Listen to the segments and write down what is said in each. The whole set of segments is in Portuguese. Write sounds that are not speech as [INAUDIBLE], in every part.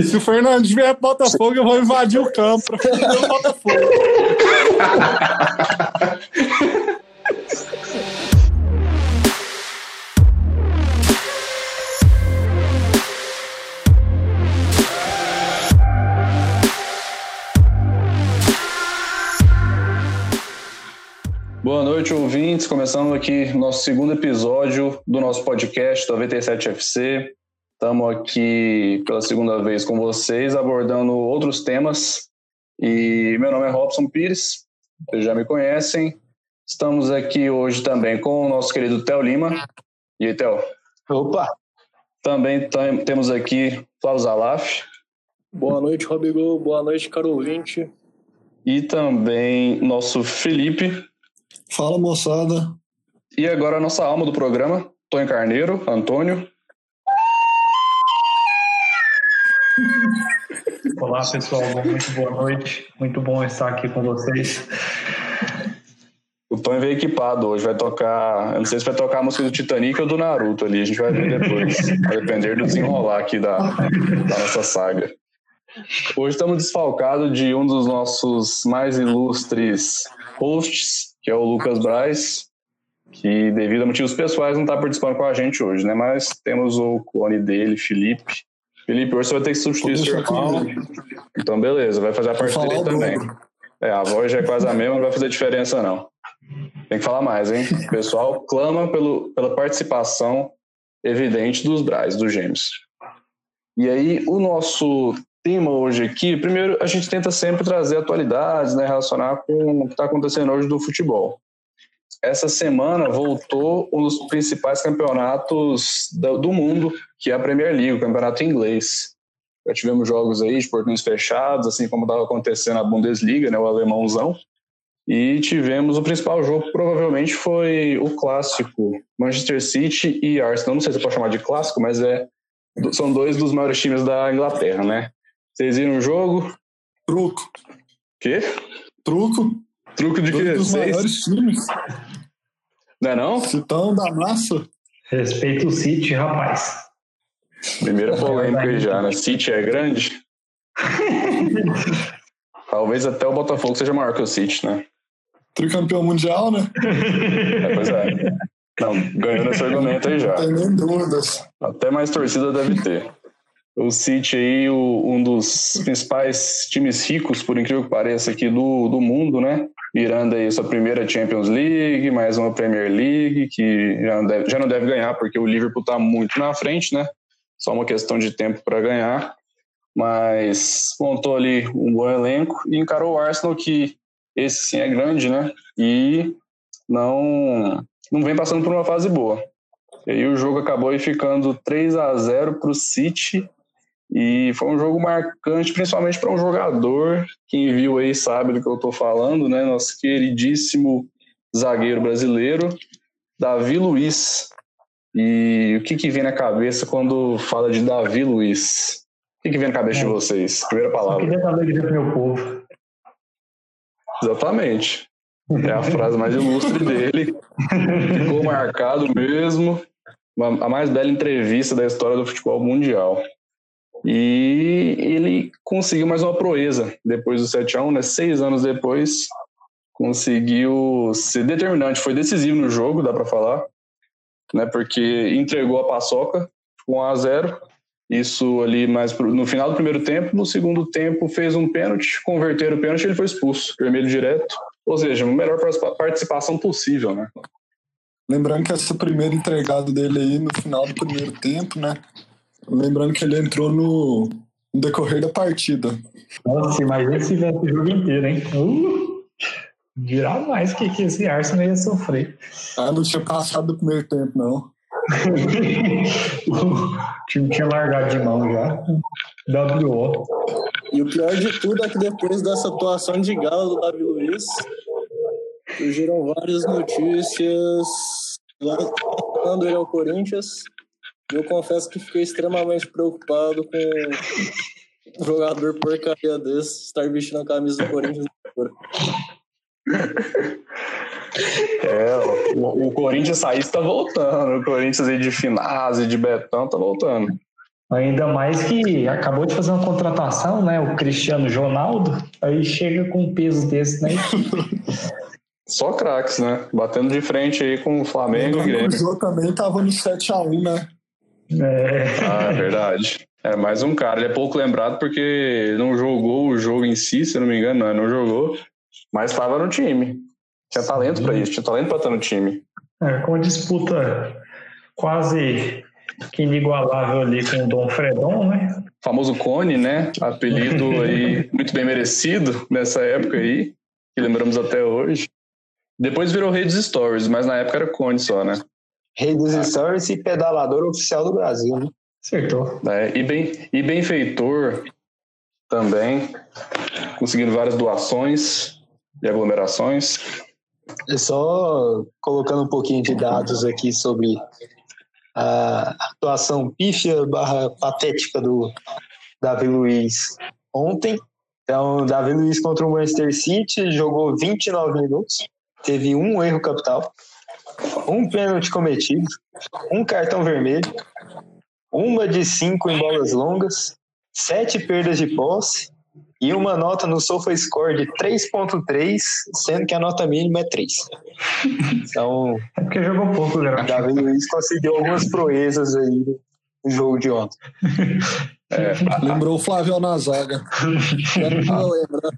Se o Fernandes vier pro Botafogo, eu vou invadir o campo pra fazer o Botafogo. Boa noite, ouvintes. Começando aqui nosso segundo episódio do nosso podcast 97FC. Estamos aqui pela segunda vez com vocês, abordando outros temas. E meu nome é Robson Pires, vocês já me conhecem. Estamos aqui hoje também com o nosso querido Theo Lima. E aí, Theo? Opa! Também temos aqui Flávio Zalaf. Boa noite, Robigol. Boa noite, caro ouvinte. E também nosso Felipe. Fala, moçada. E agora a nossa alma do programa, Tony Carneiro, Antônio. Olá, pessoal. Muito boa noite. Muito bom estar aqui com vocês. O Tony veio equipado hoje, vai tocar. Eu não sei se vai tocar a música do Titanic ou do Naruto ali, a gente vai ver depois. [LAUGHS] vai depender do desenrolar aqui da, da nossa saga. Hoje estamos desfalcados de um dos nossos mais ilustres hosts, que é o Lucas Braz, que devido a motivos pessoais não está participando com a gente hoje, né? Mas temos o clone dele, Felipe. Felipe, hoje você vai ter que substituir seu irmão. Então, beleza, vai fazer a parte dele também. É, a voz já é quase a mesma, não vai fazer diferença, não. Tem que falar mais, hein? O pessoal clama pelo, pela participação evidente dos Braz, dos gêmeos. E aí, o nosso tema hoje aqui, primeiro, a gente tenta sempre trazer atualidades, né, relacionar com o que está acontecendo hoje do futebol. Essa semana voltou um dos principais campeonatos do mundo, que é a Premier League, o campeonato inglês. Já tivemos jogos aí de portões fechados, assim como estava acontecendo na Bundesliga, né, o alemãozão. E tivemos o principal jogo, provavelmente foi o clássico Manchester City e Arsenal. Não sei se pode chamar de clássico, mas é são dois dos maiores times da Inglaterra, né? Vocês viram o jogo? Truco. Quê? Truco. Truco de quê? dos Seis? maiores times. Não é não? Citão da massa. Respeito o City, rapaz. Primeira polêmica aí já, né? City é grande? [LAUGHS] Talvez até o Botafogo seja maior que o City, né? Tricampeão mundial, né? É, pois é. Não, ganhou nesse argumento aí já. Não tem nem dúvidas. Até mais torcida deve ter. O City aí, o, um dos principais times ricos, por incrível que pareça, aqui do, do mundo, né? Mirando aí sua primeira Champions League, mais uma Premier League, que já não deve, já não deve ganhar, porque o Liverpool está muito na frente, né? Só uma questão de tempo para ganhar. Mas montou ali um bom elenco e encarou o Arsenal, que esse sim é grande, né? E não, não vem passando por uma fase boa. E aí o jogo acabou aí ficando 3 a 0 para o City e foi um jogo marcante, principalmente para um jogador. Quem viu aí sabe do que eu estou falando, né? Nosso queridíssimo zagueiro brasileiro, Davi Luiz. E o que, que vem na cabeça quando fala de Davi Luiz? O que, que vem na cabeça de vocês? Primeira palavra. queria alegria pro meu povo. Exatamente. É a frase mais ilustre dele. Ficou [LAUGHS] marcado mesmo. A mais bela entrevista da história do futebol mundial. E ele conseguiu mais uma proeza depois do 7x1, né? Seis anos depois, conseguiu ser determinante. Foi decisivo no jogo, dá para falar, né? Porque entregou a paçoca com 1 a 0 Isso ali mais pro- no final do primeiro tempo. No segundo tempo, fez um pênalti, converteram o pênalti ele foi expulso. Vermelho direto. Ou seja, a melhor participa- participação possível, né? Lembrando que essa primeira entregada dele aí no final do primeiro tempo, né? Lembrando que ele entrou no, no decorrer da partida. Nossa, imagina se tivesse o jogo inteiro, hein? Uh, mais que, que esse Arsenal ia sofrer. Ah, não tinha passado do primeiro tempo, não. [LAUGHS] o time tinha largado de mão já. W.O. E o pior de tudo é que depois dessa atuação de gala do Davi Luiz, surgiram várias notícias relacionando ele ao Corinthians. E eu confesso que fiquei extremamente preocupado com um jogador porcaria desse estar vestindo a camisa do Corinthians. É, o, o Corinthians sair está voltando. O Corinthians aí de Finazzi, de Betão, tá voltando. Ainda mais que acabou de fazer uma contratação, né? O Cristiano Ronaldo, aí chega com um peso desse, né? [LAUGHS] Só craques, né? Batendo de frente aí com o Flamengo e O Grêmio. Jô também tava no 7x1, né? É, Ah, é verdade. É mais um cara. Ele é pouco lembrado porque não jogou o jogo em si, se eu não me engano, não, não jogou, mas estava no time. Tinha talento pra isso, tinha talento pra estar no time. é, com uma disputa quase que inigualável ali com o Dom Fredon, né? O famoso Cone, né? Apelido [LAUGHS] aí muito bem merecido nessa época aí, que lembramos até hoje. Depois virou Rei dos Stories, mas na época era Cone só, né? Rei dos Stories e pedalador oficial do Brasil, né? Acertou. É, e, bem, e benfeitor também, conseguindo várias doações e aglomerações. É Só colocando um pouquinho de dados aqui sobre a atuação pífia barra patética do Davi Luiz ontem. Então, Davi Luiz contra o Manchester City jogou 29 minutos, teve um erro capital, um pênalti cometido, um cartão vermelho, uma de cinco em bolas longas, sete perdas de posse e uma nota no SofaScore de 3.3, sendo que a nota mínima é 3. Então, É porque jogou pouco, o né? Davi Luiz conseguiu algumas proezas aí no jogo de ontem. [LAUGHS] Lembrou o Flávio na zaga. Não lembra.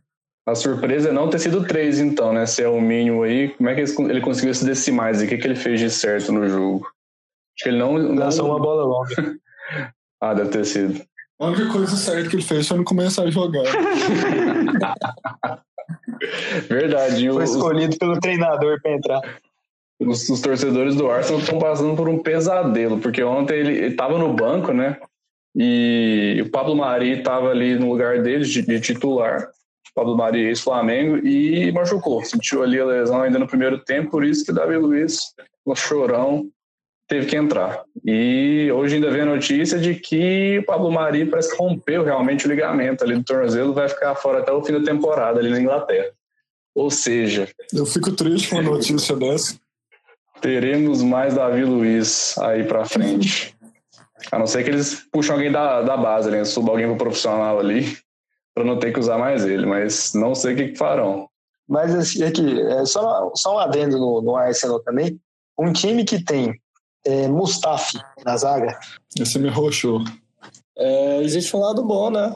A surpresa é não ter sido três, então, né? Se é o mínimo aí, como é que ele conseguiu esses decimais e o que, que ele fez de certo no jogo? Acho que ele não. não... Lançou uma bola longa. [LAUGHS] Ah, deve ter sido. A única coisa certa que ele fez foi não começar a jogar. [LAUGHS] Verdade. Foi os, escolhido pelo treinador para entrar. os, os torcedores do Arsenal estão passando por um pesadelo, porque ontem ele estava no banco, né? E o Pablo Mari estava ali no lugar dele de, de titular. Pablo Mari, ex-Flamengo, e machucou. Sentiu ali a lesão ainda no primeiro tempo, por isso que o Davi Luiz, no chorão, teve que entrar. E hoje ainda vem a notícia de que o Pablo Mari parece que rompeu realmente o ligamento ali do tornozelo, vai ficar fora até o fim da temporada ali na Inglaterra. Ou seja, Eu fico triste com a notícia dessa. teremos mais Davi Luiz aí pra frente. A não ser que eles puxem alguém da, da base, né? Suba alguém pro profissional ali, pra não ter que usar mais ele, mas não sei o que, que farão. Mas assim, aqui, é só, só um adendo no, no Arsenal também. Um time que tem é, Mustafi na zaga, Esse me roxou. É, existe um lado bom, né?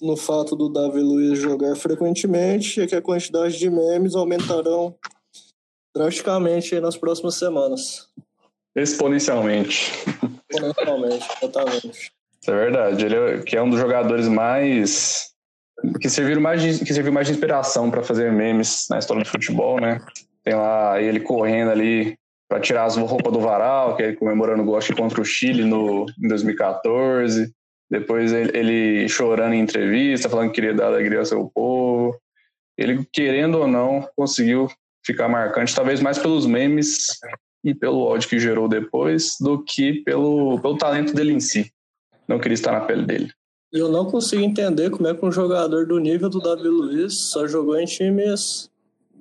No fato do Davi Luiz jogar frequentemente, é que a quantidade de memes aumentarão drasticamente nas próximas semanas. Exponencialmente. Exponencialmente, totalmente. Isso é verdade. Ele é, que é um dos jogadores mais. que serviram mais de, que serviu mais de inspiração para fazer memes na história do futebol, né? Tem lá ele correndo ali para tirar as roupas do varal, que é ele comemorando o que contra o Chile no, em 2014. Depois ele, ele chorando em entrevista, falando que queria dar alegria ao seu povo. Ele, querendo ou não, conseguiu ficar marcante, talvez mais pelos memes e pelo ódio que gerou depois, do que pelo, pelo talento dele em si. Não queria estar na pele dele. Eu não consigo entender como é que um jogador do nível do Davi Luiz só jogou em times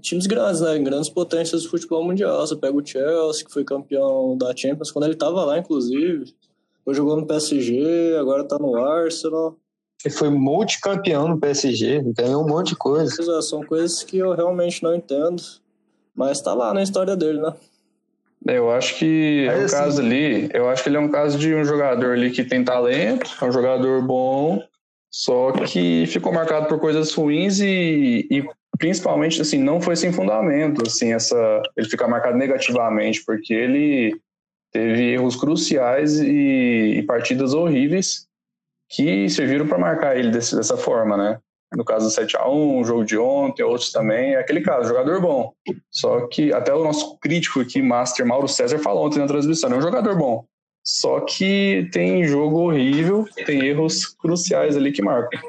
times grandes, né? Em grandes potências do futebol mundial. Você pega o Chelsea, que foi campeão da Champions quando ele estava lá, inclusive. Depois jogou no PSG, agora tá no Arsenal. ele foi multicampeão no PSG, ganhou um monte de coisa. É, São coisas que eu realmente não entendo. Mas tá lá na história dele, né? Eu acho que é um Mas, assim- caso ali, eu acho que ele é um caso de um jogador ali que tem talento, é um jogador bom, só que ficou marcado por coisas ruins e, e principalmente assim, não foi sem fundamento, assim, essa ele ficar marcado negativamente, porque ele teve erros cruciais e, e partidas horríveis que serviram para marcar ele desse- dessa forma, né? No caso do 7x1, o jogo de ontem, outros também, é aquele caso, jogador bom. Só que até o nosso crítico aqui, Master Mauro César, falou ontem na transmissão, é um jogador bom. Só que tem jogo horrível, tem erros cruciais ali que marcam.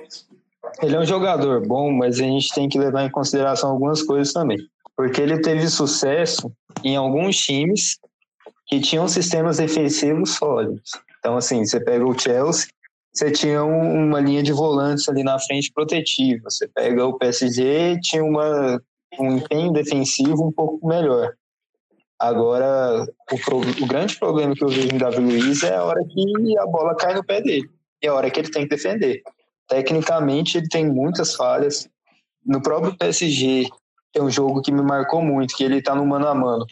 Ele é um jogador bom, mas a gente tem que levar em consideração algumas coisas também. Porque ele teve sucesso em alguns times que tinham sistemas defensivos sólidos. Então, assim, você pega o Chelsea, você tinha um- uma linha de volantes ali na frente protetiva. Você pega o PSG, tinha uma, um empenho defensivo um pouco melhor. Agora, o, pro- o grande problema que eu vejo em Davi Luiz é a hora que a bola cai no pé dele. e a hora que ele tem que defender. Tecnicamente, ele tem muitas falhas. No próprio PSG, é um jogo que me marcou muito, que ele tá no mano a mano.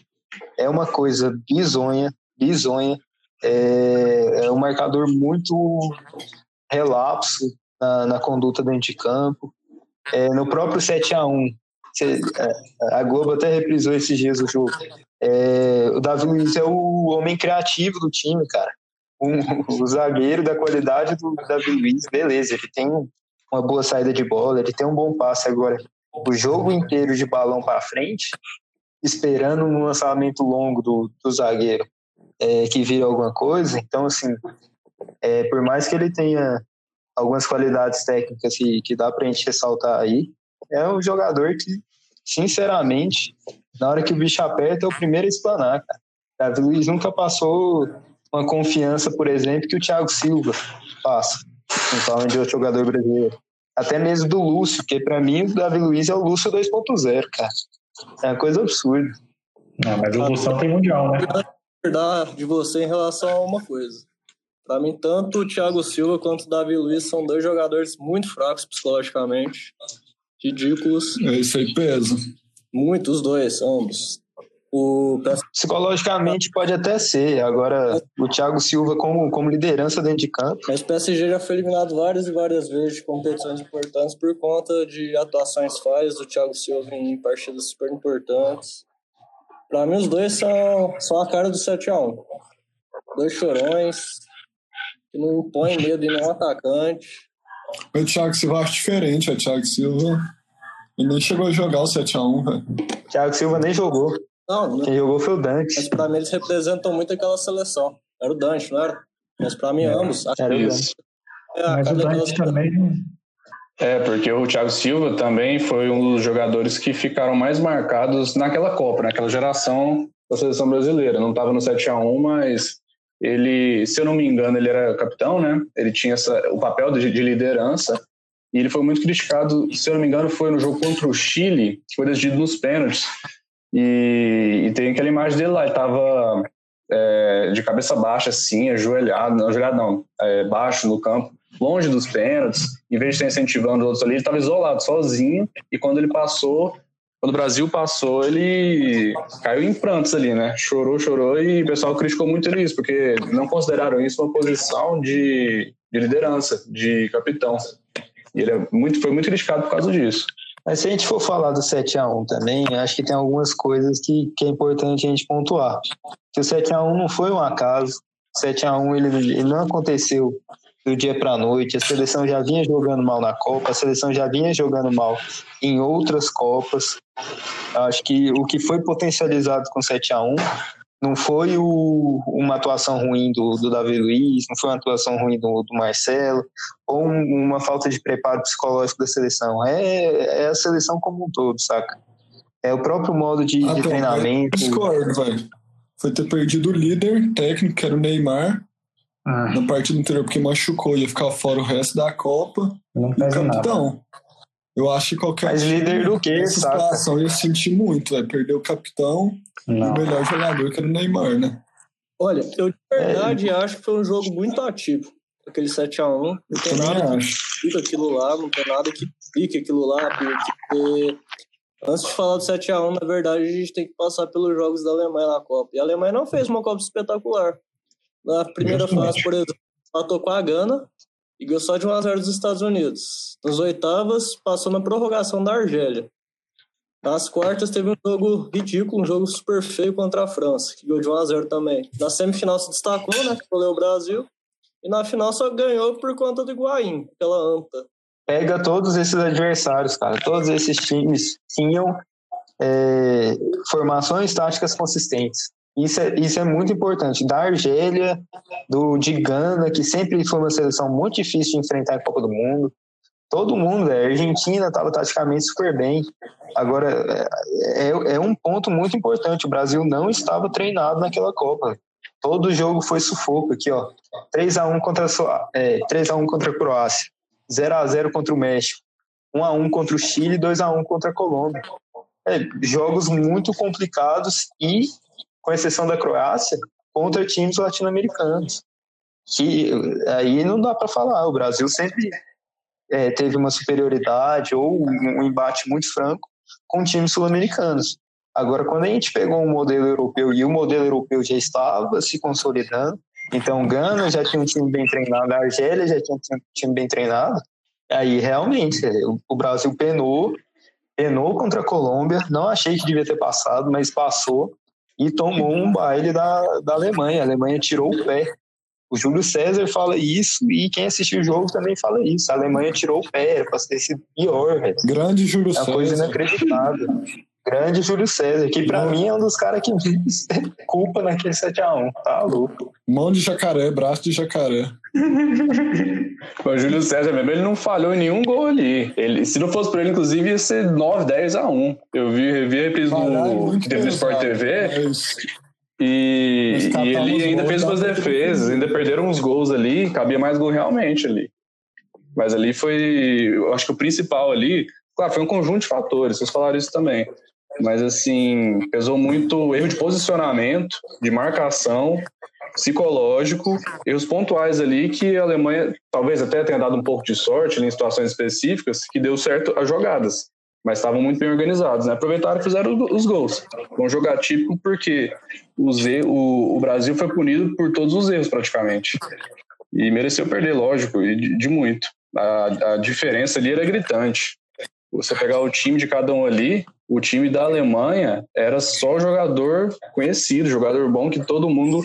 É uma coisa bizonha, bizonha. É, é um marcador muito relapso na, na conduta dentro de campo. É, no próprio 7 a 1 é, a Globo até reprisou esses dias o jogo. É, o Davi Luiz é o homem criativo do time, cara. Um, o zagueiro da qualidade do Davi Luiz, beleza, ele tem uma boa saída de bola, ele tem um bom passe agora. O jogo inteiro de balão para frente, esperando um lançamento longo do, do zagueiro é, que vira alguma coisa. Então, assim, é, por mais que ele tenha algumas qualidades técnicas que, que dá para a gente ressaltar aí, é um jogador que, sinceramente, na hora que o bicho aperta, é o primeiro a explanar, cara. Davi Luiz nunca passou uma confiança, por exemplo, que o Thiago Silva passa, falando de outro jogador brasileiro. Até mesmo do Lúcio, que para mim o Davi Luiz é o Lúcio 2.0, cara. É uma coisa absurda. Não, mas o Lúcio tem mundial, né? Verdade de você em relação a uma coisa. Para mim, tanto o Thiago Silva quanto o Davi Luiz são dois jogadores muito fracos psicologicamente. Ridículos. Isso aí pesa. Muito, os dois, ambos. O... Psicologicamente pode até ser. Agora, o Thiago Silva como, como liderança dentro de campo. Mas o PSG já foi eliminado várias e várias vezes de competições importantes por conta de atuações falhas do Thiago Silva em partidas super importantes. Para mim, os dois são, são a cara do 7x1. Dois chorões, que não impõem medo em nenhum atacante. O Thiago Silva acho diferente. O Thiago Silva ele nem chegou a jogar o 7x1, velho. Thiago Silva nem jogou. Não, Quem jogou foi o Dante. Mas pra mim eles representam muito aquela seleção. Era o Dante, não era? Mas pra mim, ambos. Acho Era o que Dante. é Mas o Dante também. É, porque o Thiago Silva também foi um dos jogadores que ficaram mais marcados naquela Copa, naquela geração da seleção brasileira. Não estava no 7 a 1 mas ele, se eu não me engano, ele era capitão, né? Ele tinha essa, o papel de, de liderança e ele foi muito criticado, se eu não me engano, foi no jogo contra o Chile, que foi decidido nos pênaltis. E, e tem aquela imagem dele lá, ele estava de cabeça baixa, assim, ajoelhado, não ajoelhado não, é, baixo no campo, longe dos pênaltis, em vez de estar incentivando os outros ali, ele estava isolado, sozinho, e quando ele passou, quando o Brasil passou, ele caiu em prantos ali, né? Chorou, chorou, e o pessoal criticou muito isso, porque não consideraram isso uma posição de, de liderança, de capitão. E ele é muito, foi muito criticado por causa disso. Mas se a gente for falar do 7x1 também, acho que tem algumas coisas que, que é importante a gente pontuar. Que o 7x1 não foi um acaso. O 7x1 ele, ele não aconteceu do dia para a noite. A seleção já vinha jogando mal na Copa, a seleção já vinha jogando mal em outras Copas. Acho que o que foi potencializado com 7x1 não foi o, uma atuação ruim do, do Davi Luiz, não foi uma atuação ruim do, do Marcelo, ou um, uma falta de preparo psicológico da seleção. É, é a seleção como um todo, saca? É o próprio modo de, Ah, de então, treinamento. eu discordo, velho. Foi ter perdido o líder técnico, que era o Neymar, Ah, na partida anterior, porque machucou, ia ficar fora o resto da Copa. não E pesa nada. Eu acho que qualquer Mas time líder do quê, nessa saca? situação ia sentir muito, vai perder o capitão e Não. o melhor jogador, que era o Neymar, né? Olha, eu de verdade acho que foi um jogo muito ativo. Aquele 7x1. Não tem nada que fica aquilo lá, não tem nada que pique aquilo lá, porque antes de falar do 7x1, na verdade, a gente tem que passar pelos jogos da Alemanha na Copa. E a Alemanha não fez uma Copa espetacular. Na primeira Justamente. fase, por exemplo, matou com a Gana e ganhou só de 1x0 dos Estados Unidos. Nas oitavas, passou na prorrogação da Argélia. Nas quartas teve um jogo ridículo, um jogo super feio contra a França, que ganhou de 1x0 também. Na semifinal se destacou, né? Que foi o Brasil. E na final só ganhou por conta do Higuaín, aquela anta. Pega todos esses adversários, cara. Todos esses times tinham é, formações táticas consistentes. Isso é, isso é muito importante. Da Argélia, do, de Gana, que sempre foi uma seleção muito difícil de enfrentar em Copa do Mundo. Todo mundo, é, a Argentina estava taticamente super bem. Agora, é, é- é um ponto muito importante. O Brasil não estava treinado naquela Copa. Todo jogo foi sufoco aqui, ó. 3x1 contra, a é, 3x1 contra a Croácia. 0x0 contra o México. 1x1 contra o Chile, 2x1 contra a Colômbia. É, jogos muito complicados e, com exceção da Croácia, contra times latino-americanos. que aí não dá para falar. O Brasil sempre é, teve uma superioridade ou um embate muito franco com times sul-americanos. Agora, quando a gente pegou um modelo europeu e o modelo europeu já estava se consolidando, então Gana já tinha um time bem treinado, a Argélia já tinha um time bem treinado, aí realmente o Brasil penou, penou contra a Colômbia, não achei que devia ter passado, mas passou e tomou um baile da, da Alemanha. A Alemanha tirou o pé. O Júlio César fala isso e quem assistiu o jogo também fala isso. A Alemanha tirou o pé, era para ter sido pior, velho. Grande Júlio É uma César. coisa inacreditável. Grande Júlio César, que pra mim é um dos caras que menos [LAUGHS] culpa naquele 7x1. Tá louco. Mão de jacaré, braço de jacaré. [LAUGHS] O Júlio César mesmo, ele não falhou em nenhum gol ali. Ele, se não fosse por ele, inclusive, ia ser 9, 10 a 1. Eu vi, vi a reprise Caralho, do muito que teve no Sport pesado. TV Mas e, e ele ainda fez suas pra defesas, ainda perderam uns gols ali, cabia mais gol realmente ali. Mas ali foi, eu acho que o principal ali, claro, foi um conjunto de fatores, vocês falaram isso também. Mas assim, pesou muito erro de posicionamento, de marcação, psicológico, erros pontuais ali que a Alemanha talvez até tenha dado um pouco de sorte em situações específicas, que deu certo as jogadas, mas estavam muito bem organizados, né? Aproveitaram e fizeram os gols. Um jogo atípico porque o Brasil foi punido por todos os erros praticamente. E mereceu perder, lógico, e de, de muito. A, a diferença ali era gritante. Você pegar o time de cada um ali, o time da Alemanha era só jogador conhecido, jogador bom que todo mundo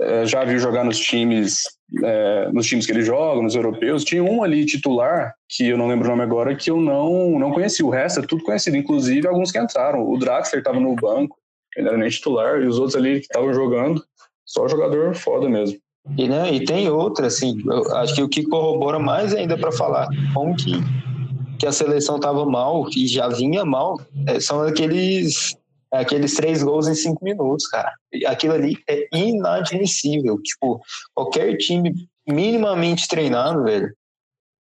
eh, já viu jogar nos times, eh, nos times que ele joga, nos europeus. Tinha um ali titular, que eu não lembro o nome agora, que eu não, não conhecia. O resto é tudo conhecido, inclusive alguns que entraram. O Draxler estava no banco, ele era nem titular, e os outros ali que estavam jogando, só jogador foda mesmo. E, né, e tem outra, assim, acho que o que corrobora mais ainda para falar como que, que a seleção estava mal e já vinha mal é, são aqueles, aqueles três gols em cinco minutos, cara. Aquilo ali é inadmissível. Tipo, qualquer time minimamente treinado, velho,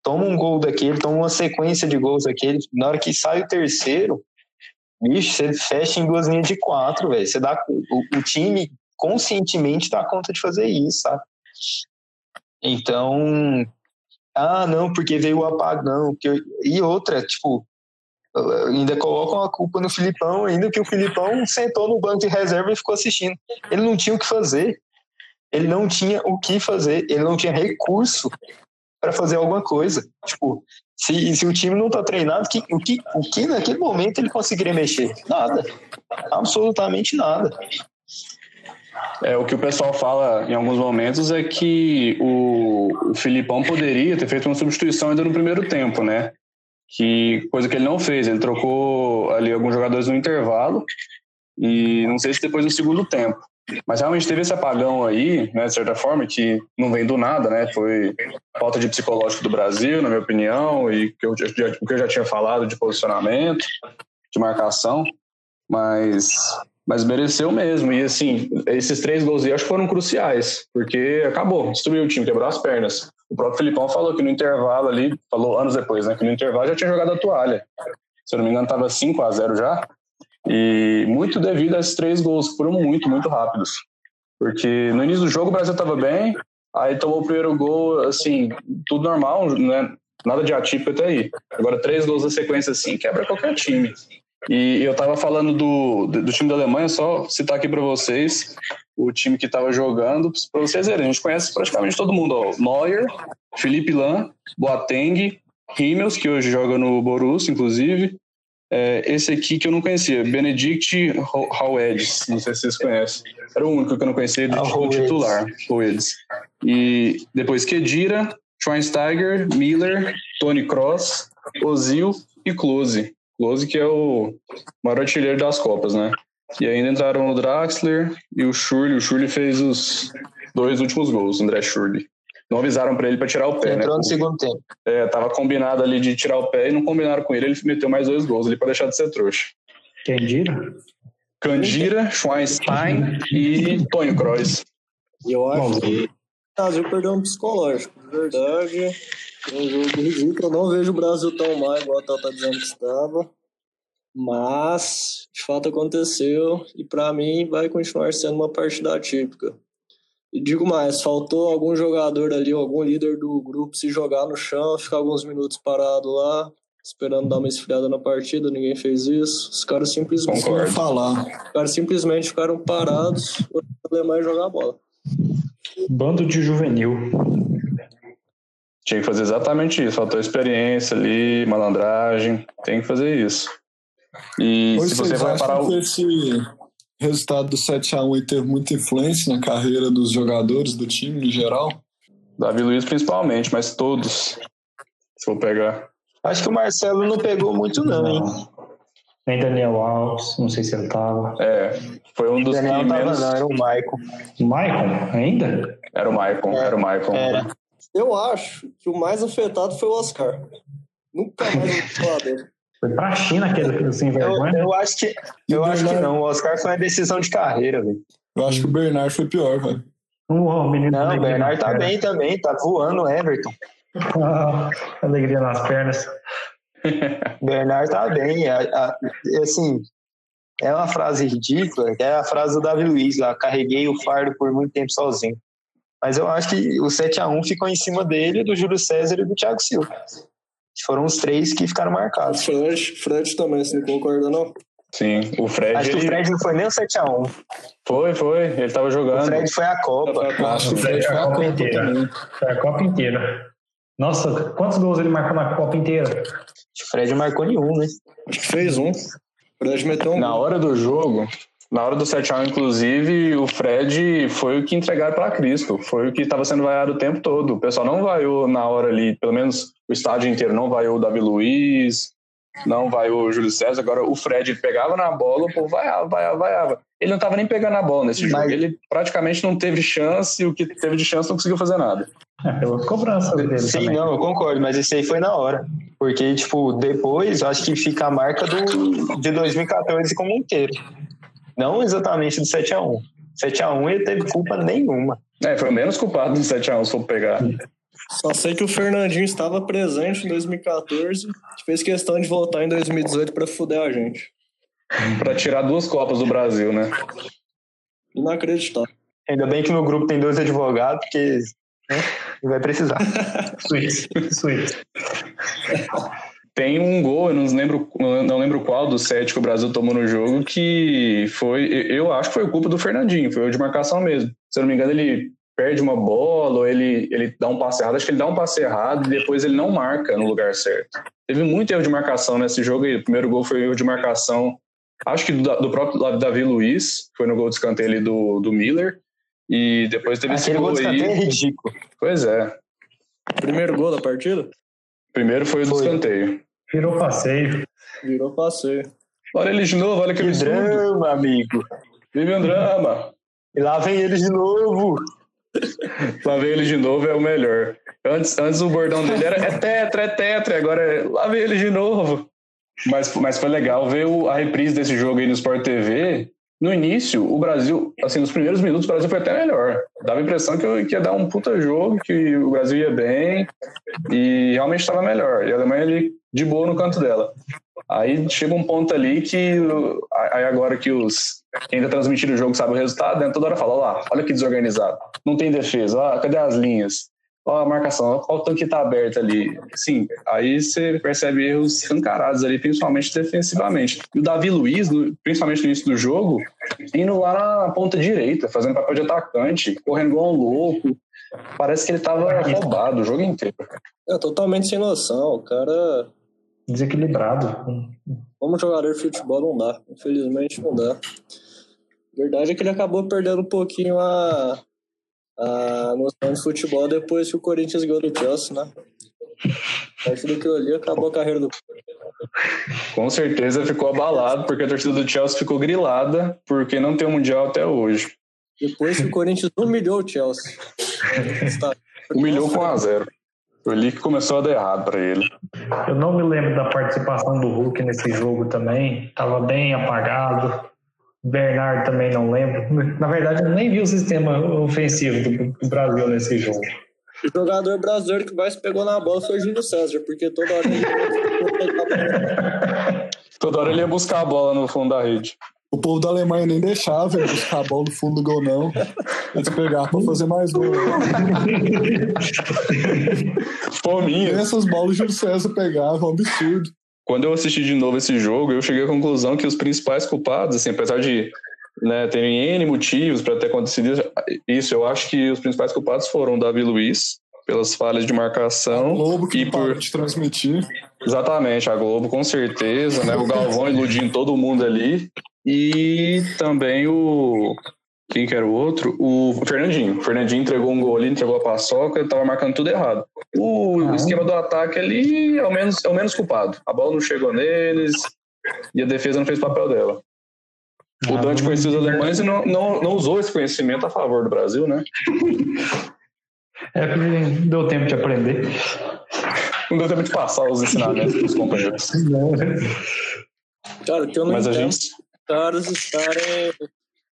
toma um gol daquele, toma uma sequência de gols daquele, na hora que sai o terceiro, bicho, você fecha em duas linhas de quatro, velho. Você dá o, o time conscientemente dá conta de fazer isso, sabe? Então, ah, não, porque veio o apagão. Porque... E outra, tipo, ainda colocam a culpa no Filipão, ainda que o Filipão sentou no banco de reserva e ficou assistindo. Ele não tinha o que fazer. Ele não tinha o que fazer. Ele não tinha recurso para fazer alguma coisa. Tipo, se, se o time não tá treinado, que, o, que, o que naquele momento ele conseguiria mexer? Nada. Absolutamente nada. É, o que o pessoal fala em alguns momentos é que o, o Filipão poderia ter feito uma substituição ainda no primeiro tempo, né? Que coisa que ele não fez. Ele trocou ali alguns jogadores no intervalo e não sei se depois no segundo tempo. Mas realmente teve esse apagão aí, né, de certa forma, que não vem do nada, né? Foi falta de psicológico do Brasil, na minha opinião, e que que eu já tinha falado de posicionamento, de marcação, mas mas mereceu mesmo. E assim, esses três gols aí acho que foram cruciais, porque acabou, destruiu o time, quebrou as pernas. O próprio Filipão falou que no intervalo ali, falou anos depois, né, que no intervalo já tinha jogado a toalha. Se eu não me engano, estava 5 a 0 já. E muito devido a esses três gols, que foram muito, muito rápidos. Porque no início do jogo o Brasil estava bem, aí tomou o primeiro gol, assim, tudo normal, né? Nada de atípico até aí. Agora, três gols na sequência assim, quebra qualquer time. E eu tava falando do, do time da Alemanha, só citar aqui para vocês o time que tava jogando, para vocês verem. A gente conhece praticamente todo mundo: ó. Neuer, Felipe Lan, Boateng, Rimmels, que hoje joga no Borussia, inclusive. É, esse aqui que eu não conhecia, Benedict Hauedes, não sei se vocês conhecem. Era o único que eu não conhecia do Ah, titular, Hauedes. E depois Kedira, Schweinsteiger, Miller, Tony Cross, Ozil e Klose. Klose que é o maior artilheiro das Copas, né? E ainda entraram o Draxler e o Schürrle. O Schürrle fez os dois últimos gols, o André Schürrle. Não avisaram para ele para tirar o pé, Entrou né? no segundo tempo. É, tava combinado ali de tirar o pé e não combinaram com ele. Ele meteu mais dois gols ali para deixar de ser trouxa. Quem dira? Candira, Schweinstein e Tony Kroos. E eu acho que o Brasil perdeu um psicológico, de verdade. Foi um jogo ridículo. Eu não vejo o Brasil tão mal igual a Tal tá dizendo que estava. Mas, de fato, aconteceu. E para mim, vai continuar sendo uma partida atípica. E digo mais, faltou algum jogador ali, algum líder do grupo se jogar no chão, ficar alguns minutos parado lá, esperando dar uma esfriada na partida, ninguém fez isso. Os caras simplesmente, Concordo. falar. os caras simplesmente ficaram parados, o alemão jogar a bola. Bando de juvenil. Tinha que fazer exatamente isso. Faltou experiência ali, malandragem. Tem que fazer isso. E se você vai parar o. que esse resultado do 7x1 aí teve muita influência na carreira dos jogadores do time no geral? Davi Luiz principalmente, mas todos. Se for pegar. Acho que o Marcelo não pegou muito, não, hein? Nem Daniel Alves, não sei se ele tava. É, foi um O dos Daniel que tava, menos. não, era o Maicon. Maicon, ainda? Era o Maicon, era o Maicon. Era. Eu acho que o mais afetado foi o Oscar. Nunca mais ouvi falar dele. Foi pra China aquele sem Eu, vergonha. eu acho que, eu acho que não. O Oscar foi uma decisão de carreira, velho. Eu acho que o Bernard foi pior, velho. Menino Não, o Bernard tá bem também, tá voando o Everton. Ah, alegria nas pernas. O [LAUGHS] Bernard tá bem. A- a- assim, é uma frase ridícula, que é a frase do Davi Luiz lá, carreguei o fardo por muito tempo sozinho. Mas eu acho que o 7x1 ficou em cima dele, do Júlio César e do Thiago Silva. Foram os três que ficaram marcados. Fred, Fred também, você não concorda, não? Sim, o Fred. Acho que o ele- Fred não foi nem o 7x1. Foi, foi. Ele tava O jogando. Fred foi a Copa. Acho que o Fred foi a Copa também. Foi a Copa inteira. Nossa, quantos gols ele marcou na Copa inteira? O Fred não marcou nenhum, né? Acho que fez um. Fred meteu um. Na hora do jogo, na hora do 7x1, inclusive, o Fred foi o que entregaram para Cristo. Foi o que estava sendo vaiado o tempo todo. O pessoal não vaiou na hora ali, pelo menos o estádio inteiro não vaiou o Davi Luiz, não vaiou o Júlio César. Agora o Fred pegava na bola, o povo vaiava, vaiava, vaiava. Ele não estava nem pegando a bola nesse jogo. Mas- Ele praticamente não teve chance e o que teve de chance não conseguiu fazer nada. É, pela cobrança dele Sim, também. não, eu concordo, mas esse aí foi na hora. Porque, tipo, depois eu acho que fica a marca do, de 2014 como inteiro. Não exatamente do 7x1. 7x1 ele teve culpa nenhuma. É, foi o menos culpado do 7x1, se for pegar. Só sei que o Fernandinho estava presente em 2014 e fez questão de voltar em 2018 para fuder a gente. Para tirar duas Copas do Brasil, né? Inacreditável. Ainda bem que no grupo tem dois advogados, porque né, não vai precisar. [LAUGHS] Suíço, suíço. Tem um gol, eu não lembro, não lembro qual dos sete que o Brasil tomou no jogo, que foi, eu acho que foi culpa do Fernandinho, foi o de marcação mesmo. Se eu não me engano, ele perde uma bola, ou ele, ele dá um passe errado, acho que ele dá um passe errado e depois ele não marca no lugar certo. Teve muito erro de marcação nesse jogo e o primeiro gol foi erro de marcação, acho que do, do próprio Davi Luiz, que foi no gol de escanteio ali do, do Miller, e depois teve esse Aquele gol gol de escanteio é aí. ridículo. Pois é, Primeiro gol da partida? primeiro foi o do Foi. escanteio. Virou passeio. Virou passeio. Olha ele de novo, olha que Que absurdo. drama, amigo. Vive um drama. E lá vem eles de novo. Lá vem ele de novo, é o melhor. Antes, antes o bordão dele era é tetra, é tetra, agora é, lá vem ele de novo. Mas, mas foi legal ver o- a reprise desse jogo aí no Sport TV. No início, o Brasil, assim, nos primeiros minutos, o Brasil foi até melhor. Dava a impressão que, eu- que ia dar um puta jogo, que o Brasil ia bem e realmente estava melhor. E a Alemanha ali de boa no canto dela. Aí chega um ponto ali que, aí agora que os quem tá transmitindo o jogo sabe o resultado, né? toda hora fala, lá, olha que desorganizado. Não tem defesa, ó, cadê as linhas? Ó a marcação, ó o tanque tá aberto ali. Sim, aí você percebe erros escancarados ali, principalmente defensivamente. E o Davi Luiz, no- principalmente no início do jogo, indo lá na ponta direita, fazendo papel de atacante, correndo igual um louco. Parece que ele tava roubado o jogo inteiro. É totalmente sem noção. O cara, Desequilibrado. como jogador de futebol, não dá. Infelizmente, não dá. A verdade é que ele acabou perdendo um pouquinho a, a noção de futebol depois que o Corinthians ganhou do Chelsea, né? A partir daquilo ali acabou a carreira do. Com certeza ficou abalado, porque a torcida do Chelsea ficou grilada, porque não tem o Mundial até hoje. Depois que o Corinthians humilhou o Chelsea. Humilhou com 1 a 0 Foi ali que começou a dar errado para ele. Eu não me lembro da participação do Hulk nesse jogo também. Tava bem apagado. Bernard também não lembro. Na verdade, eu nem vi o sistema ofensivo do, Brasil nesse jogo. O jogador brasileiro que mais pegou na bola foi o Júlio César, porque toda hora ele Toda hora ele ia buscar a bola no fundo da rede. O povo da Alemanha nem deixava ele buscar a bola no fundo do gol, não. Eles pegavam pra fazer mais gol. Fominha. Essas bolas o Júlio César pegava, um absurdo. Quando eu assisti de novo esse jogo, eu cheguei à conclusão que os principais culpados, assim, apesar de né, terem N motivos para ter acontecido isso, eu acho que os principais culpados foram o Davi Luiz, pelas falhas de marcação. O Globo que e por de transmitir. Exatamente, a Globo, com certeza, né? O Galvão iludindo todo mundo ali. E também o. Quem que era o outro? O Fernandinho. O Fernandinho entregou um gol ali, entregou a paçoca, estava marcando tudo errado. O esquema do ataque ali é o, menos, é o menos culpado. A bola não chegou neles e a defesa não fez o papel dela. O Ah, Dante não- conhecia os alemães e não, não, não usou esse conhecimento a favor do Brasil, né? [LAUGHS] É porque deu tempo de aprender. Não deu tempo de passar os ensinamentos para os companheiros. [LAUGHS] Cara, que eu não Mas a gente. os caras estarem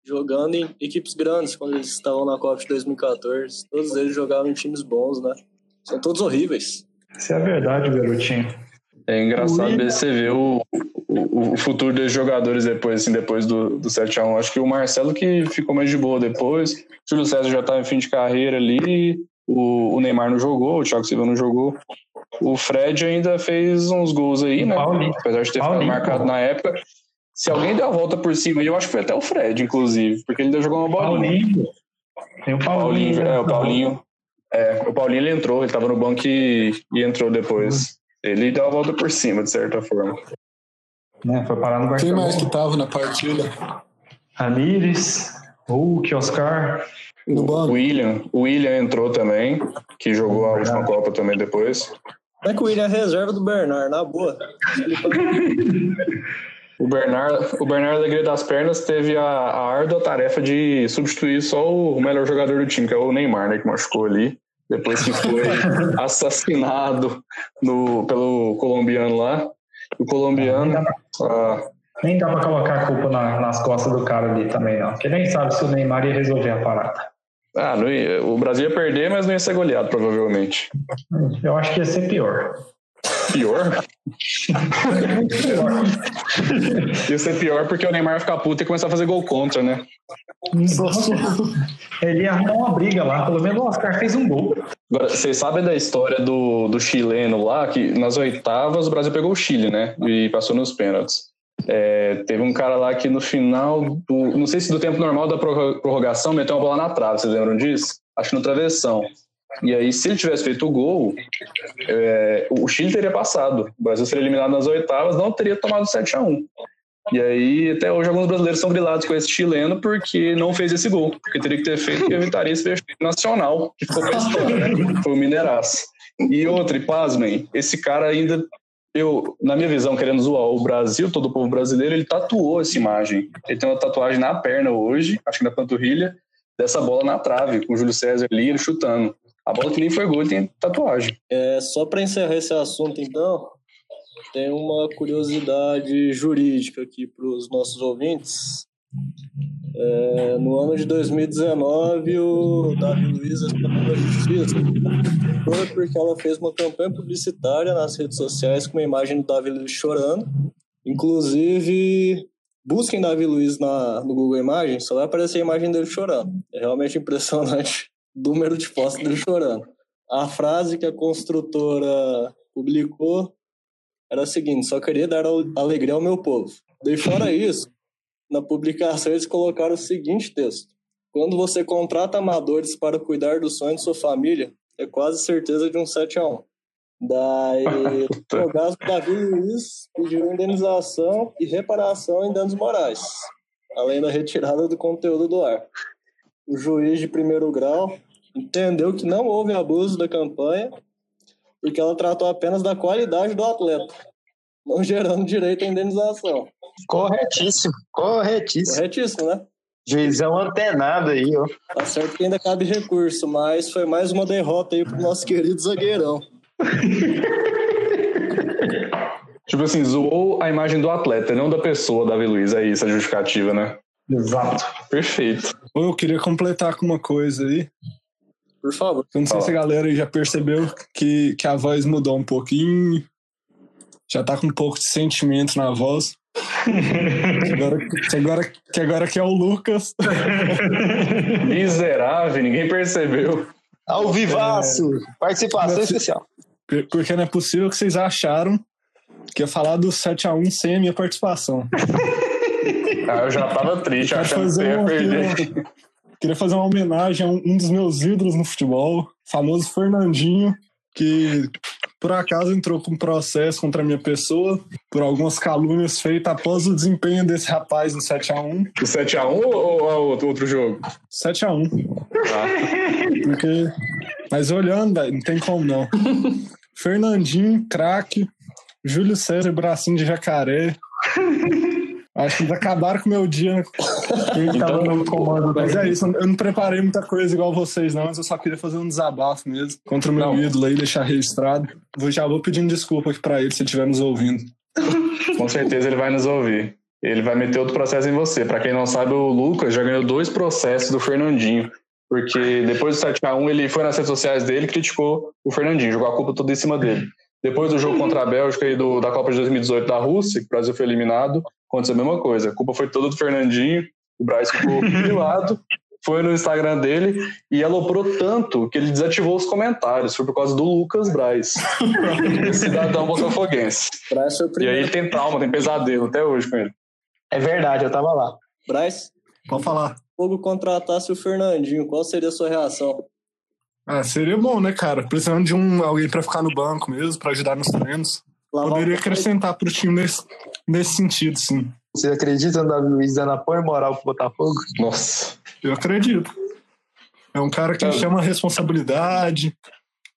jogando em equipes grandes quando eles estavam na Copa de 2014. Todos eles jogavam em times bons, né? São todos horríveis. Isso é a verdade, garotinho. É engraçado ver você ver o, o, o futuro dos jogadores depois, assim, depois do, do 7x1. Acho que o Marcelo que ficou mais de boa depois. O Júlio César já estava em fim de carreira ali. O, o Neymar não jogou, o Thiago Silva não jogou. O Fred ainda fez uns gols aí, né? Paulinho. Apesar de ter ficado Paulinho, marcado pô. na época. Se alguém deu a volta por cima, eu acho que foi até o Fred, inclusive, porque ele deu jogar uma bolinha. Paulinho. Tem o Paulinho. Paulinho, né? é, o Paulinho. É, o Paulinho ele entrou, ele tava no banco e, e entrou depois. Ele deu a volta por cima, de certa forma. Né, Foi parar no Quem mais que tava na partida? Ramires, Hulk, Oscar. No O banco? William, o William entrou também, que jogou a última Copa também depois. Como é que o William é reserva do Bernard, na boa? [LAUGHS] O Bernard, o Bernard Alegria das Pernas teve a, a árdua tarefa de substituir só o melhor jogador do time, que é o Neymar, né, que machucou ali. Depois que foi [LAUGHS] assassinado no, pelo colombiano lá. O colombiano. ah, Nem dá pra colocar a culpa na- nas costas do cara ali também, não. Porque nem sabe se o Neymar ia resolver a parada. ah, não ia- o Brasil ia perder, mas não ia ser goleado, provavelmente. Eu acho que ia ser pior. Pior? Ia ser pior porque o Neymar ia ficar puto e começar a fazer gol contra, né? Ele ia arrumar uma briga lá, pelo menos o Oscar fez um gol. Agora, vocês sabem da história do, do chileno lá, que nas oitavas o Brasil pegou o Chile, né? E passou nos pênaltis. É, teve um cara lá que no final do. Não sei se do tempo normal da prorro- prorrogação meteu uma bola na trave, vocês lembram disso? Acho que no travessão. E aí, se ele tivesse feito o gol, é, o Chile teria passado. O Brasil seria eliminado nas oitavas, não teria tomado 7 a 1 E aí, até hoje, alguns brasileiros são grilados com esse chileno porque não fez esse gol. Porque teria que ter feito e evitaria esse fecho nacional, que ficou pra história, né? Foi o Mineiraço. E outra, e pasmem, esse cara ainda, eu, na minha visão, querendo zoar o Brasil, todo o povo brasileiro, ele tatuou essa imagem. Ele tem uma tatuagem na perna hoje, acho que na panturrilha, dessa bola na trave, com o Júlio César ali, ele chutando. A bola que nem foi gol, tem tatuagem. É, só para encerrar esse assunto, então, tem uma curiosidade jurídica aqui para os nossos ouvintes. É, no ano de 2019, o Davi Luiz respondeu à justiça porque ela fez uma campanha publicitária nas redes sociais com uma imagem do Davi Luiz chorando. Inclusive, busquem Davi Luiz na, no Google Imagens, só vai aparecer a imagem dele chorando. É realmente impressionante número de fotos dele chorando. A frase que a construtora publicou era a seguinte: só queria dar al- alegria ao meu povo. Daí, fora isso, na publicação eles colocaram o seguinte texto: Quando você contrata amadores para cuidar do sonho de sua família, é quase certeza de um 7 a 1 Daí, [LAUGHS] no caso, Davi Luiz pediu indenização e reparação em danos morais, além da retirada do conteúdo do ar. O juiz de primeiro grau entendeu que não houve abuso da campanha porque ela tratou apenas da qualidade do atleta, não gerando direito à indenização. Corretíssimo, corretíssimo. Corretíssimo, né? Juizão antenado aí, ó. Tá certo que ainda cabe recurso, mas foi mais uma derrota aí pro nosso querido zagueirão. [LAUGHS] Tipo assim, zoou a imagem do atleta, não da pessoa, Davi Luiz. É isso a justificativa, né? Exato. Perfeito. Eu queria completar com uma coisa aí. Por favor. Eu não sei Fala. se a galera aí já percebeu que, que a voz mudou um pouquinho. Já tá com um pouco de sentimento na voz. [LAUGHS] Agora, que agora, que agora que é o Lucas. [LAUGHS] Miserável, ninguém percebeu. Ao vivaço! Participação Não, especial. Porque não é possível que vocês acharam que ia falar do 7x1 sem a minha participação. Ah, eu já tava triste, achando que você ia uma, perder. Queria fazer uma homenagem a um, um dos meus ídolos no futebol, famoso Fernandinho, que por acaso entrou com processo contra a minha pessoa por algumas calúnias feitas após o desempenho desse rapaz no 7x1. O 7x1 ou, é outro, jogo? 7x1. Ah, Porque... Mas olhando, não tem como não. Fernandinho, craque. Júlio César, bracinho de jacaré. Acho que eles acabaram com o meu dia. né? [LAUGHS] Ele tava no comando da Mas é isso, eu não preparei muita coisa igual vocês, não, mas eu só queria fazer um desabafo mesmo contra o meu Não. ídolo aí, deixar registrado. Vou, já vou pedindo desculpa aqui pra ele se ele estiver nos ouvindo. com certeza ele vai nos ouvir. Ele vai meter outro processo em você. Pra quem não sabe, o Lucas já ganhou dois processos do Fernandinho. Porque depois do 7x1, ele foi nas redes sociais dele e criticou o Fernandinho, jogou a culpa toda em cima dele. Depois do jogo contra a Bélgica e do, da Copa de 2018 da Rússia, que o Brasil foi eliminado, aconteceu a mesma coisa. A culpa foi toda do Fernandinho, o Braz ficou [LAUGHS] pilado, foi no Instagram dele e aloprou tanto que ele desativou os comentários. Foi por causa do Lucas Braz, [LAUGHS] cidadão botafoguense. Braz foi o E aí ele tem trauma, tem pesadelo até hoje com ele. É verdade, eu tava lá. Braz, Pode falar. o Fogo contratasse o Fernandinho, qual seria a sua reação? Ah, seria bom, né, cara? Precisando de um, alguém pra ficar no banco mesmo, pra ajudar nos treinos. Lavar Poderia acrescentar pro time nesse, nesse sentido, sim. Você acredita no Davi Luiz dando apoio moral pro Botafogo? Nossa. Eu acredito. É um cara que É. chama a responsabilidade,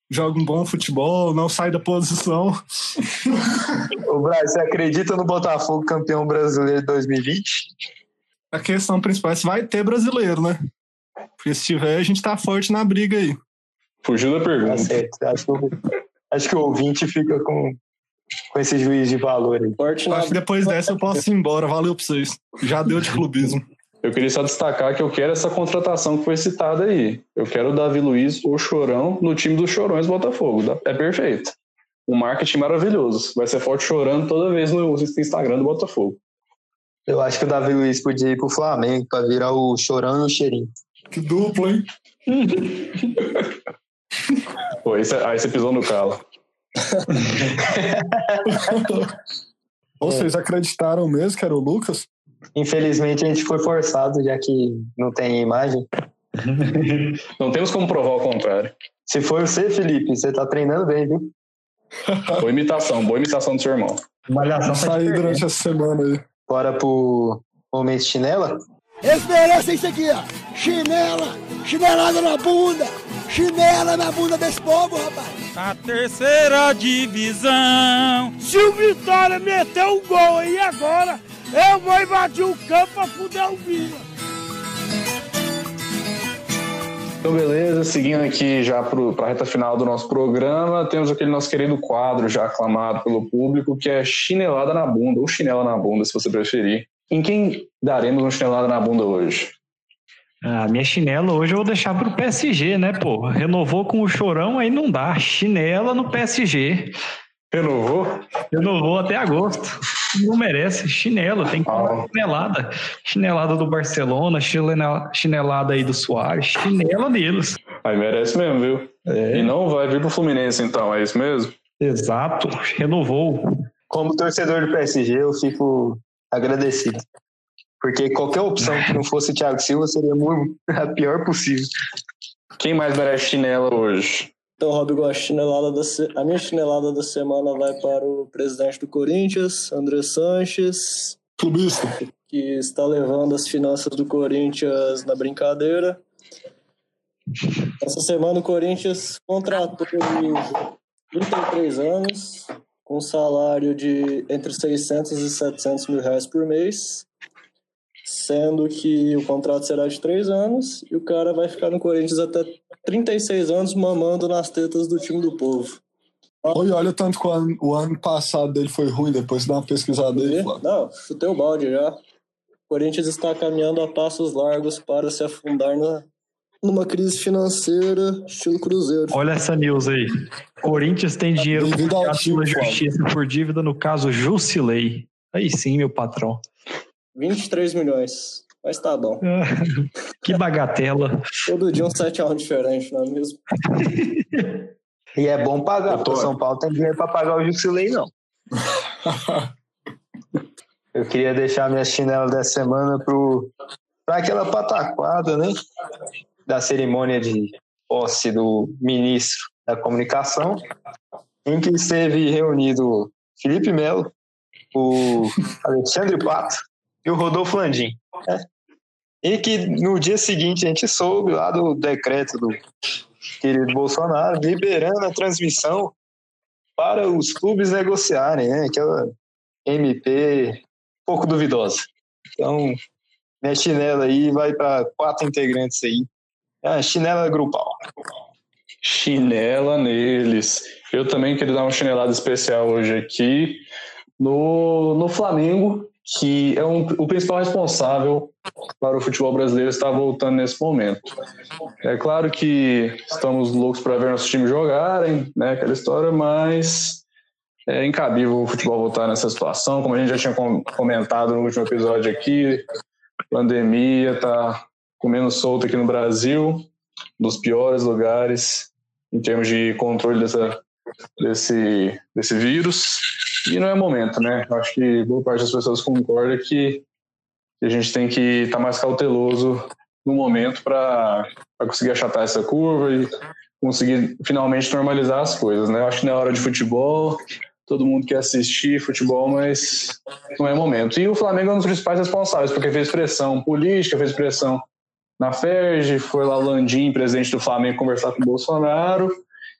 joga um bom futebol, não sai da posição. Ô, Braz, você acredita no Botafogo campeão brasileiro de 2020? A questão principal é se vai ter brasileiro, né? Porque se tiver, a gente tá forte na briga aí. Fugiu da Tá pergunta. certo. Acho que, o- acho que o ouvinte fica com, com esse juiz de valor aí. Forte Acho que depois dessa eu posso ir embora. Valeu pra vocês. Já deu de clubismo. Eu queria só destacar que eu quero essa contratação que foi citada aí. Eu quero o Davi Luiz, o Chorão, no time dos Chorões Botafogo. É perfeito. Um marketing maravilhoso. Vai ser forte chorando toda vez no Instagram do Botafogo. Eu acho que o Davi Luiz podia ir pro Flamengo pra virar o chorão e o cheirinho. Que duplo, hein? [LAUGHS] Pô, esse, aí você pisou no calo. Ou vocês acreditaram mesmo que era o Lucas? Infelizmente a gente foi forçado, já que não tem imagem. Não temos como provar o contrário. Se for você, Felipe, você tá treinando bem, viu? Boa imitação, boa imitação do seu irmão. Malhação tá diferente. durante essa semana aí. Bora pro momento chinela? Eles merecem isso aqui, ó. Chinela, chinelada na bunda, chinela na bunda desse povo, rapaz. A terceira divisão. Se o Vitória meter um gol aí agora, eu vou invadir o campo pra fuder o Vila. Então, beleza, seguindo aqui já para a reta final do nosso programa, temos aquele nosso querido quadro já aclamado pelo público, que é chinelada na bunda, ou chinela na bunda, se você preferir. Em quem daremos uma chinelada na bunda hoje? Ah, minha chinela hoje eu vou deixar pro PSG, né, pô? Renovou com o chorão, aí não dá. Chinela no PSG. Renovou? Renovou até agosto. Não merece. Chinelo, tem que Ah. chinelada. Chinelada do Barcelona, chinela- chinelada aí do Soares, chinela deles. Aí merece mesmo, viu? É. E não vai vir pro Fluminense, então, é isso mesmo? Exato, renovou. Como torcedor do PSG, eu fico agradecido. Porque qualquer opção que não fosse o Thiago Silva seria muito, a pior possível. Quem mais merece chinela hoje? Então, Rob, a, chinelada da se- a minha chinelada da semana vai para o presidente do Corinthians, André Sanches, Clubista. que está levando as finanças do Corinthians na brincadeira. Essa semana o Corinthians contratou de 33 anos, um salário de entre 600 e 700 mil reais por mês, sendo que o contrato será de 3 anos e o cara vai ficar no Corinthians até 36 anos mamando nas tetas do time do povo. Olha, olha tanto que o ano, o ano passado dele foi ruim, depois dá uma pesquisada aí, Flávio. Não, chutei o balde já. O Corinthians está caminhando a passos largos para se afundar na, numa crise financeira estilo Cruzeiro. Olha essa news aí. Corinthians tem dinheiro pela justiça por dívida no caso Jusilei. Aí sim, meu patrão. 23 milhões. Mas tá bom. [LAUGHS] que bagatela. Todo dia um 7x1 diferente, não é mesmo? [LAUGHS] E é bom pagar, porque o São Paulo tem dinheiro para pagar o Jusilei, não. [LAUGHS] Eu queria deixar minha chinela dessa semana para aquela pataquada, né? Da cerimônia de posse do ministro da comunicação, em que esteve reunido Felipe Melo, o [LAUGHS] Alexandre Pato e o Rodolfo Landim. Né? E que no dia seguinte a gente soube lá do decreto do querido Bolsonaro liberando a transmissão para os clubes negociarem, né? Aquela MP pouco duvidosa. Então, minha chinela aí vai para quatro integrantes aí. É chinela grupal. Chinela neles. Eu também queria dar uma chinelada especial hoje aqui no, no Flamengo, que é um, o principal responsável para o futebol brasileiro estar voltando nesse momento. É claro que estamos loucos para ver nosso time jogarem, né, aquela história, mas é incabível o futebol voltar nessa situação, como a gente já tinha comentado no último episódio aqui, pandemia está comendo solto aqui no Brasil, dos piores lugares em termos de controle dessa, desse, desse vírus, e não é momento, né? Acho que boa parte das pessoas concorda que a gente tem que estar tá mais cauteloso no momento para conseguir achatar essa curva e conseguir finalmente normalizar as coisas, né? Acho que na hora de futebol, todo mundo quer assistir futebol, mas não é momento. E o Flamengo é um dos principais responsáveis, porque fez pressão política, fez pressão na FERJ, foi lá o Landim, presidente do Flamengo, conversar com o Bolsonaro.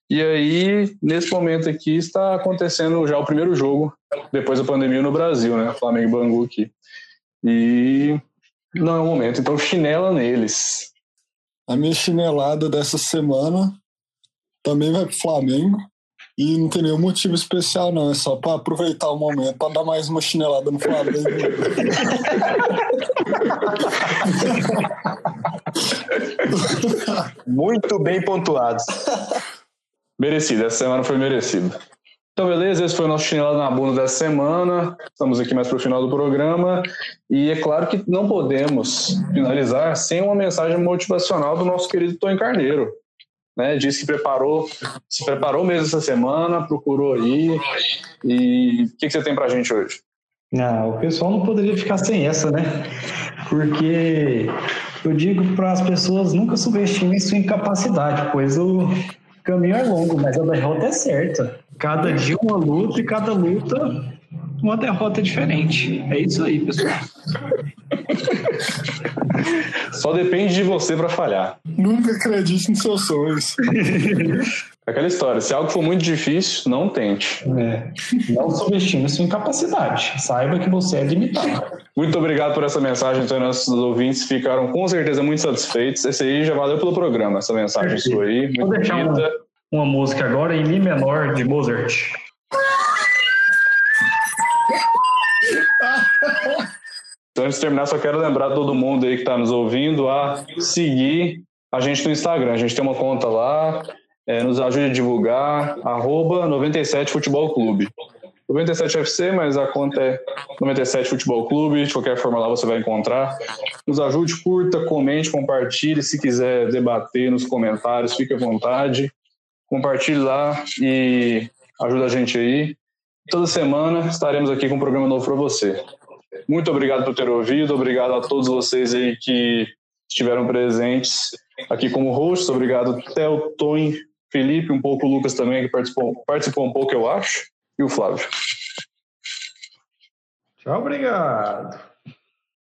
E aí, nesse momento aqui, está acontecendo já o primeiro jogo depois da pandemia no Brasil, né? Flamengo e Bangu aqui. E não é o momento, então chinela neles. A minha chinelada dessa semana também vai pro Flamengo. E não tem nenhum motivo especial, não. É só para aproveitar o momento, para dar mais uma chinelada no Flamengo. [LAUGHS] Muito bem pontuado. Merecido, essa semana foi merecido. Então, beleza, esse foi o nosso chinelado na bunda dessa semana. Estamos aqui mais para o final do programa. E é claro que não podemos finalizar sem uma mensagem motivacional do nosso querido Tony Carneiro né? Disse que preparou, se preparou mesmo essa semana, procurou aí. E o que, que você tem para a gente hoje? Ah, o pessoal não poderia ficar sem essa, né? Porque eu digo para as pessoas nunca subestimem sua incapacidade, pois o caminho é longo, mas a derrota é certa. Cada dia uma luta e cada luta uma derrota diferente. É isso aí, pessoal. Só depende de você para falhar. Nunca acredite nos seus sonhos. [LAUGHS] Aquela história, se algo for muito difícil, não tente. É. Não subestime sua incapacidade. Saiba que você é limitado. Muito obrigado por essa mensagem, então nossos ouvintes ficaram com certeza muito satisfeitos. Esse aí já valeu pelo programa, essa mensagem Perfeito. sua aí. Vou deixar uma, uma música agora em Mi menor de Mozart. [LAUGHS] Então, antes de terminar, só quero lembrar todo mundo aí que está nos ouvindo a seguir a gente no Instagram. A gente tem uma conta lá, é, nos ajude a divulgar, arroba 97 Futebol Clube. 97 FC, mas a conta é 97 Futebol Clube. De qualquer forma, lá você vai encontrar. Nos ajude, curta, comente, compartilhe. Se quiser debater nos comentários, fique à vontade. Compartilhe lá e ajuda a gente aí. Toda semana estaremos aqui com um programa novo para você. Muito obrigado por ter ouvido, obrigado a todos vocês aí que estiveram presentes aqui como hosts, obrigado Theo, Tony, Felipe, um pouco o Lucas também, que participou, participou um pouco, eu acho, e o Flávio. Tchau, obrigado.